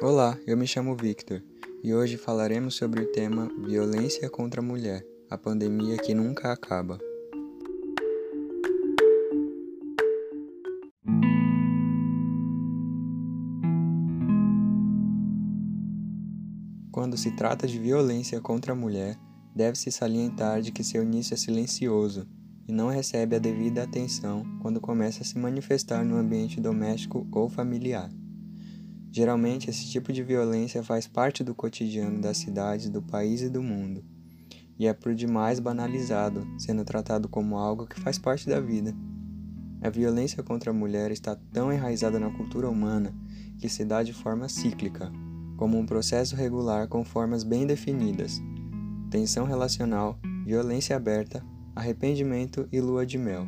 Olá, eu me chamo Victor e hoje falaremos sobre o tema Violência contra a Mulher, a pandemia que nunca acaba. Quando se trata de violência contra a mulher, deve-se salientar de que seu início é silencioso e não recebe a devida atenção quando começa a se manifestar no ambiente doméstico ou familiar. Geralmente, esse tipo de violência faz parte do cotidiano das cidades, do país e do mundo, e é por demais banalizado, sendo tratado como algo que faz parte da vida. A violência contra a mulher está tão enraizada na cultura humana que se dá de forma cíclica, como um processo regular com formas bem definidas: tensão relacional, violência aberta, arrependimento e lua de mel.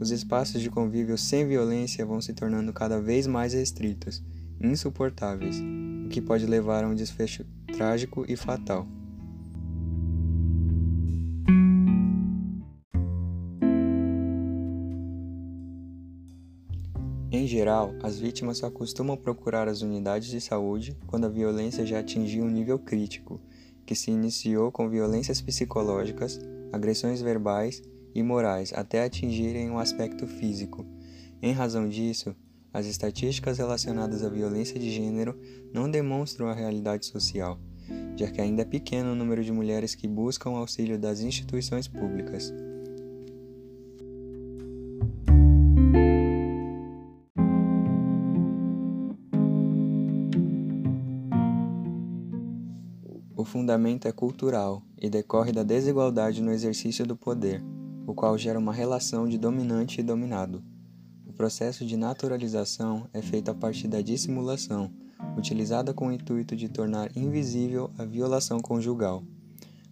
Os espaços de convívio sem violência vão se tornando cada vez mais restritos insuportáveis, o que pode levar a um desfecho trágico e fatal. Em geral, as vítimas só costumam procurar as unidades de saúde quando a violência já atingiu um nível crítico, que se iniciou com violências psicológicas, agressões verbais e morais até atingirem um aspecto físico. Em razão disso, as estatísticas relacionadas à violência de gênero não demonstram a realidade social, já que ainda é pequeno o número de mulheres que buscam o auxílio das instituições públicas. O fundamento é cultural e decorre da desigualdade no exercício do poder, o qual gera uma relação de dominante e dominado. O processo de naturalização é feito a partir da dissimulação, utilizada com o intuito de tornar invisível a violação conjugal.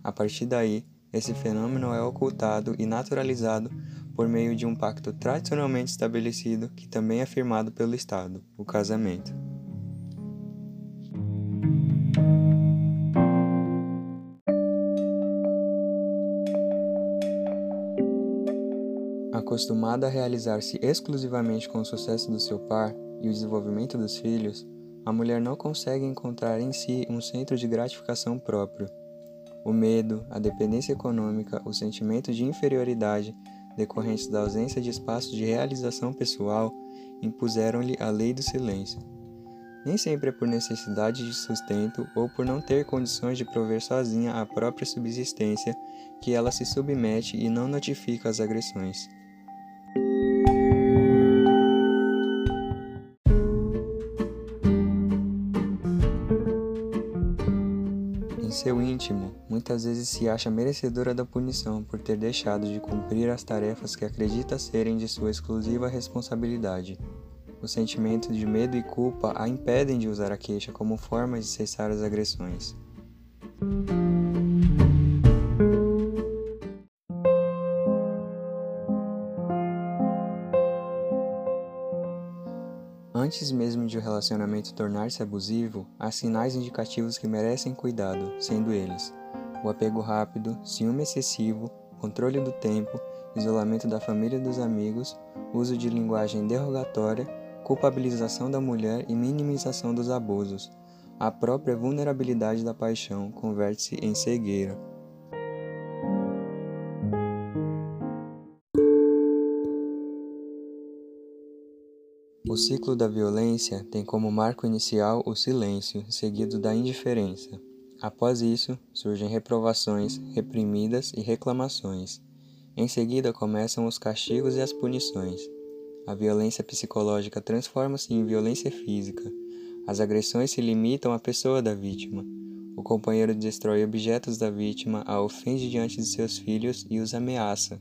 A partir daí, esse fenômeno é ocultado e naturalizado por meio de um pacto tradicionalmente estabelecido que também é firmado pelo Estado, o casamento. Acostumada a realizar-se exclusivamente com o sucesso do seu par e o desenvolvimento dos filhos, a mulher não consegue encontrar em si um centro de gratificação próprio. O medo, a dependência econômica, o sentimento de inferioridade decorrentes da ausência de espaço de realização pessoal impuseram-lhe a lei do silêncio. Nem sempre é por necessidade de sustento ou por não ter condições de prover sozinha a própria subsistência que ela se submete e não notifica as agressões. Íntimo, muitas vezes se acha merecedora da punição por ter deixado de cumprir as tarefas que acredita serem de sua exclusiva responsabilidade. O sentimento de medo e culpa a impedem de usar a queixa como forma de cessar as agressões. Antes mesmo de o relacionamento tornar-se abusivo, há sinais indicativos que merecem cuidado, sendo eles: o apego rápido, ciúme excessivo, controle do tempo, isolamento da família e dos amigos, uso de linguagem derrogatória, culpabilização da mulher e minimização dos abusos. A própria vulnerabilidade da paixão converte-se em cegueira. O ciclo da violência tem como marco inicial o silêncio, seguido da indiferença. Após isso, surgem reprovações, reprimidas e reclamações. Em seguida, começam os castigos e as punições. A violência psicológica transforma-se em violência física. As agressões se limitam à pessoa da vítima. O companheiro destrói objetos da vítima, a ofende diante de seus filhos e os ameaça,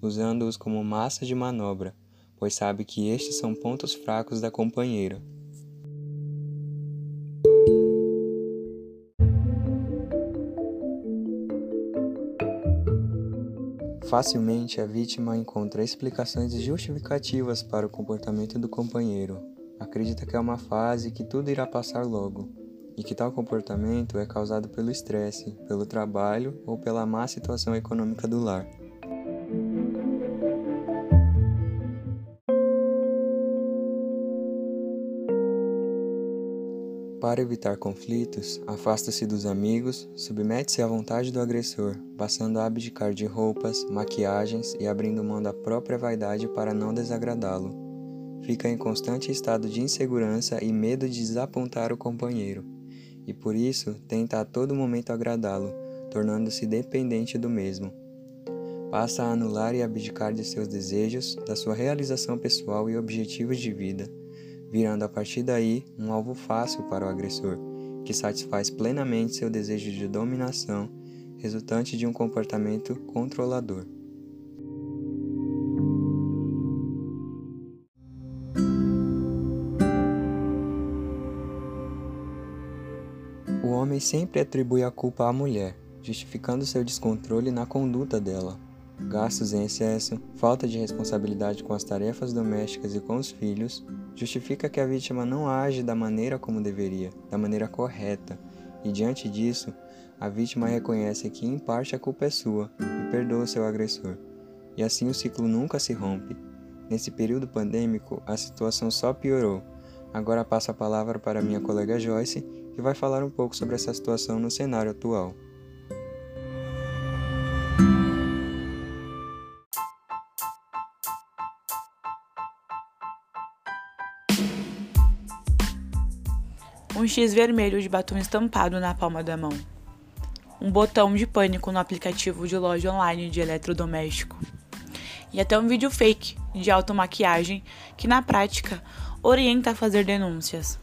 usando-os como massa de manobra pois sabe que estes são pontos fracos da companheira. Facilmente a vítima encontra explicações justificativas para o comportamento do companheiro. Acredita que é uma fase que tudo irá passar logo, e que tal comportamento é causado pelo estresse, pelo trabalho ou pela má situação econômica do lar. Para evitar conflitos, afasta-se dos amigos, submete-se à vontade do agressor, passando a abdicar de roupas, maquiagens e abrindo mão da própria vaidade para não desagradá-lo. Fica em constante estado de insegurança e medo de desapontar o companheiro, e por isso tenta a todo momento agradá-lo, tornando-se dependente do mesmo. Passa a anular e abdicar de seus desejos, da sua realização pessoal e objetivos de vida virando a partir daí um alvo fácil para o agressor, que satisfaz plenamente seu desejo de dominação, resultante de um comportamento controlador. O homem sempre atribui a culpa à mulher, justificando seu descontrole na conduta dela. Gastos em excesso, falta de responsabilidade com as tarefas domésticas e com os filhos, justifica que a vítima não age da maneira como deveria, da maneira correta, e diante disso, a vítima reconhece que em parte a culpa é sua e perdoa seu agressor. E assim o ciclo nunca se rompe. Nesse período pandêmico, a situação só piorou. Agora passo a palavra para minha colega Joyce, que vai falar um pouco sobre essa situação no cenário atual. Um X vermelho de batom estampado na palma da mão, um botão de pânico no aplicativo de loja online de eletrodoméstico e até um vídeo fake de automaquiagem que, na prática, orienta a fazer denúncias.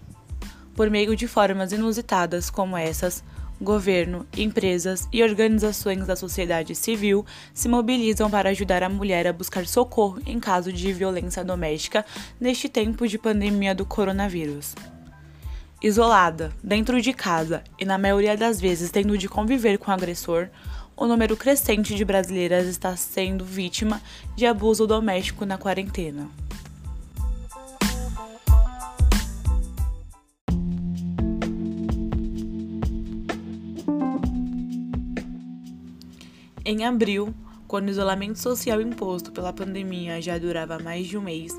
Por meio de formas inusitadas como essas, governo, empresas e organizações da sociedade civil se mobilizam para ajudar a mulher a buscar socorro em caso de violência doméstica neste tempo de pandemia do coronavírus. Isolada, dentro de casa e na maioria das vezes tendo de conviver com o agressor, o número crescente de brasileiras está sendo vítima de abuso doméstico na quarentena. Em abril, quando o isolamento social imposto pela pandemia já durava mais de um mês,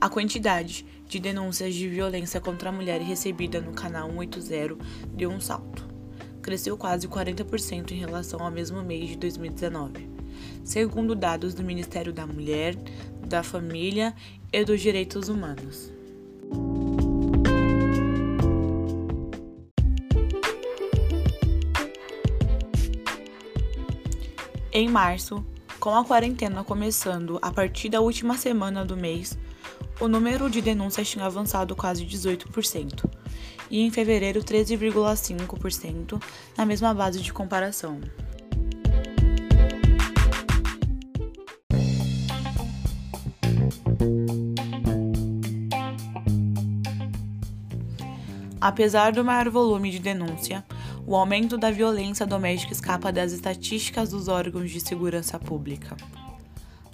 a quantidade de denúncias de violência contra a mulher recebida no canal 180 deu um salto. Cresceu quase 40% em relação ao mesmo mês de 2019, segundo dados do Ministério da Mulher, da Família e dos Direitos Humanos. Em março, com a quarentena começando a partir da última semana do mês, o número de denúncias tinha avançado quase 18%, e em fevereiro 13,5% na mesma base de comparação. Apesar do maior volume de denúncia, o aumento da violência doméstica escapa das estatísticas dos órgãos de segurança pública.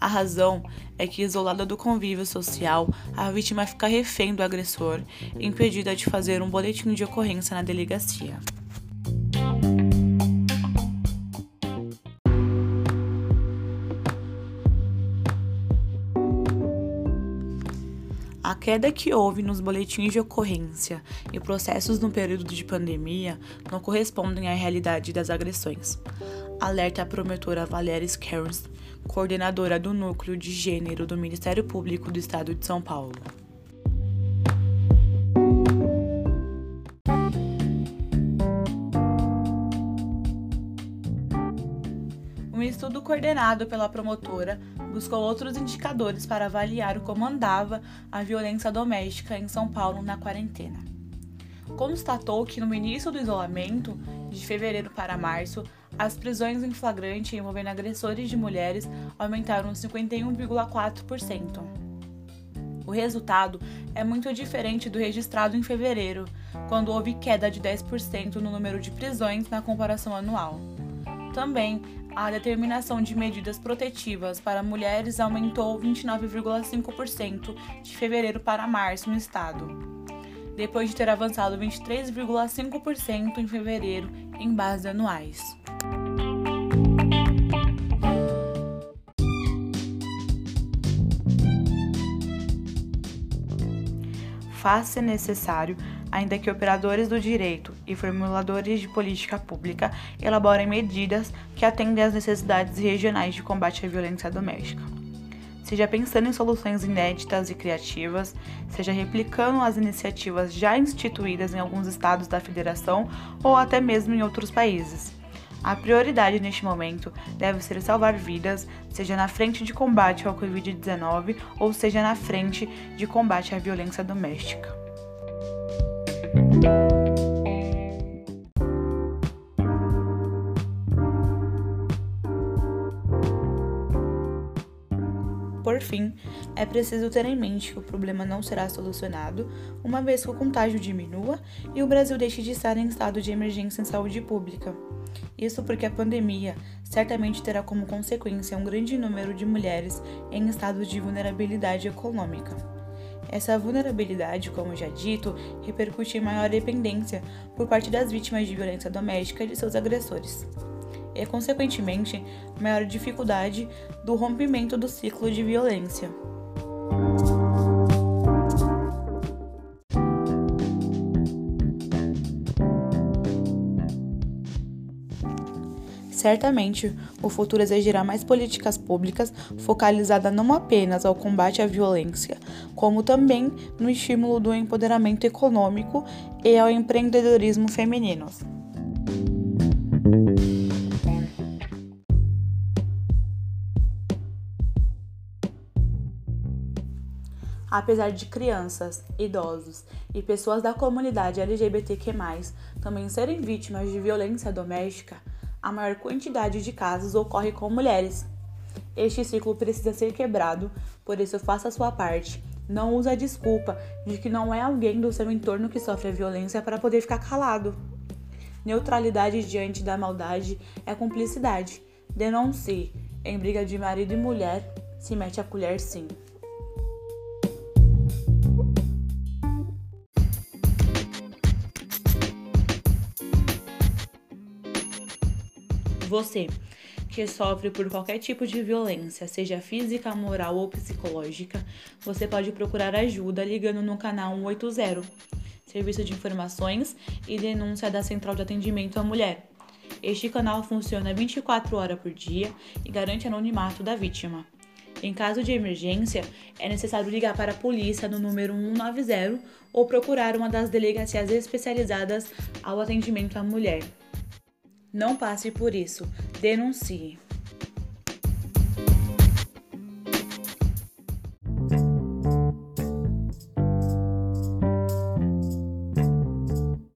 A razão é que, isolada do convívio social, a vítima fica refém do agressor, impedida de fazer um boletim de ocorrência na delegacia. A queda que houve nos boletins de ocorrência e processos no período de pandemia não correspondem à realidade das agressões. Alerta a promotora Valéria Scares, coordenadora do Núcleo de Gênero do Ministério Público do Estado de São Paulo. Um estudo coordenado pela promotora buscou outros indicadores para avaliar como andava a violência doméstica em São Paulo na quarentena. Constatou que no início do isolamento, de fevereiro para março, as prisões em flagrante envolvendo agressores de mulheres aumentaram 51,4%. O resultado é muito diferente do registrado em fevereiro, quando houve queda de 10% no número de prisões na comparação anual. Também, a determinação de medidas protetivas para mulheres aumentou 29,5% de fevereiro para março no estado, depois de ter avançado 23,5% em fevereiro em bases anuais. Faz-se necessário ainda que operadores do direito e formuladores de política pública elaborem medidas que atendem às necessidades regionais de combate à violência doméstica. Seja pensando em soluções inéditas e criativas, seja replicando as iniciativas já instituídas em alguns estados da federação ou até mesmo em outros países. A prioridade neste momento deve ser salvar vidas, seja na frente de combate ao Covid-19 ou seja na frente de combate à violência doméstica. Por fim, é preciso ter em mente que o problema não será solucionado uma vez que o contágio diminua e o Brasil deixe de estar em estado de emergência em saúde pública. Isso porque a pandemia certamente terá como consequência um grande número de mulheres em estado de vulnerabilidade econômica. Essa vulnerabilidade, como já dito, repercute em maior dependência por parte das vítimas de violência doméstica e de seus agressores e, consequentemente, maior dificuldade do rompimento do ciclo de violência. Certamente, o futuro exigirá mais políticas públicas focalizadas não apenas ao combate à violência, como também no estímulo do empoderamento econômico e ao empreendedorismo feminino. Apesar de crianças, idosos e pessoas da comunidade LGBTQ+, também serem vítimas de violência doméstica, a maior quantidade de casos ocorre com mulheres. Este ciclo precisa ser quebrado, por isso faça a sua parte. Não use a desculpa de que não é alguém do seu entorno que sofre a violência para poder ficar calado. Neutralidade diante da maldade é cumplicidade. Denuncie. Em briga de marido e mulher, se mete a colher sim. Você que sofre por qualquer tipo de violência, seja física, moral ou psicológica, você pode procurar ajuda ligando no canal 180, Serviço de Informações e Denúncia da Central de Atendimento à Mulher. Este canal funciona 24 horas por dia e garante anonimato da vítima. Em caso de emergência, é necessário ligar para a polícia no número 190 ou procurar uma das delegacias especializadas ao atendimento à mulher. Não passe por isso. Denuncie.